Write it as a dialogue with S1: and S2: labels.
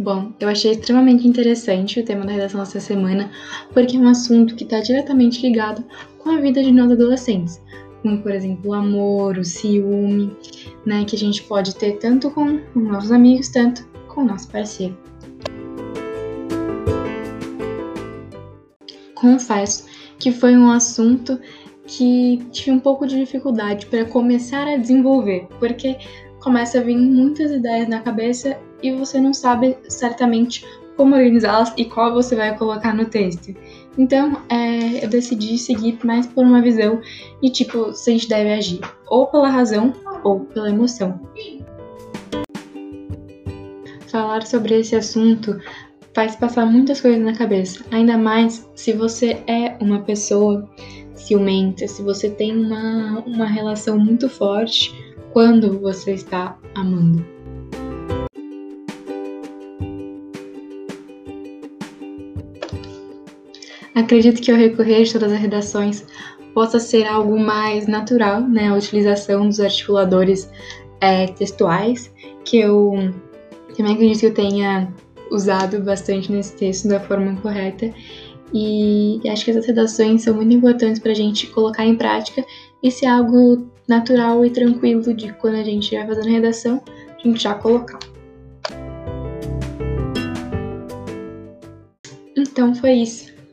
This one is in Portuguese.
S1: Bom, eu achei extremamente interessante o tema da redação dessa semana, porque é um assunto que está diretamente ligado com a vida de nós adolescentes, como por exemplo o amor, o ciúme, né, que a gente pode ter tanto com nossos amigos, tanto com o nosso parceiro. Confesso que foi um assunto que tive um pouco de dificuldade para começar a desenvolver, porque começa a vir muitas ideias na cabeça e você não sabe certamente como organizá-las e qual você vai colocar no texto. Então, é, eu decidi seguir mais por uma visão de tipo, se a gente deve agir ou pela razão ou pela emoção. Falar sobre esse assunto faz passar muitas coisas na cabeça, ainda mais se você é uma pessoa ciumenta, se você tem uma, uma relação muito forte quando você está amando. Acredito que ao recorrer de todas as redações possa ser algo mais natural, né, a utilização dos articuladores é, textuais, que eu também acredito que eu tenha usado bastante nesse texto da forma correta. E acho que essas redações são muito importantes para a gente colocar em prática e ser algo natural e tranquilo de quando a gente vai fazendo redação, a gente já colocar. Então foi isso.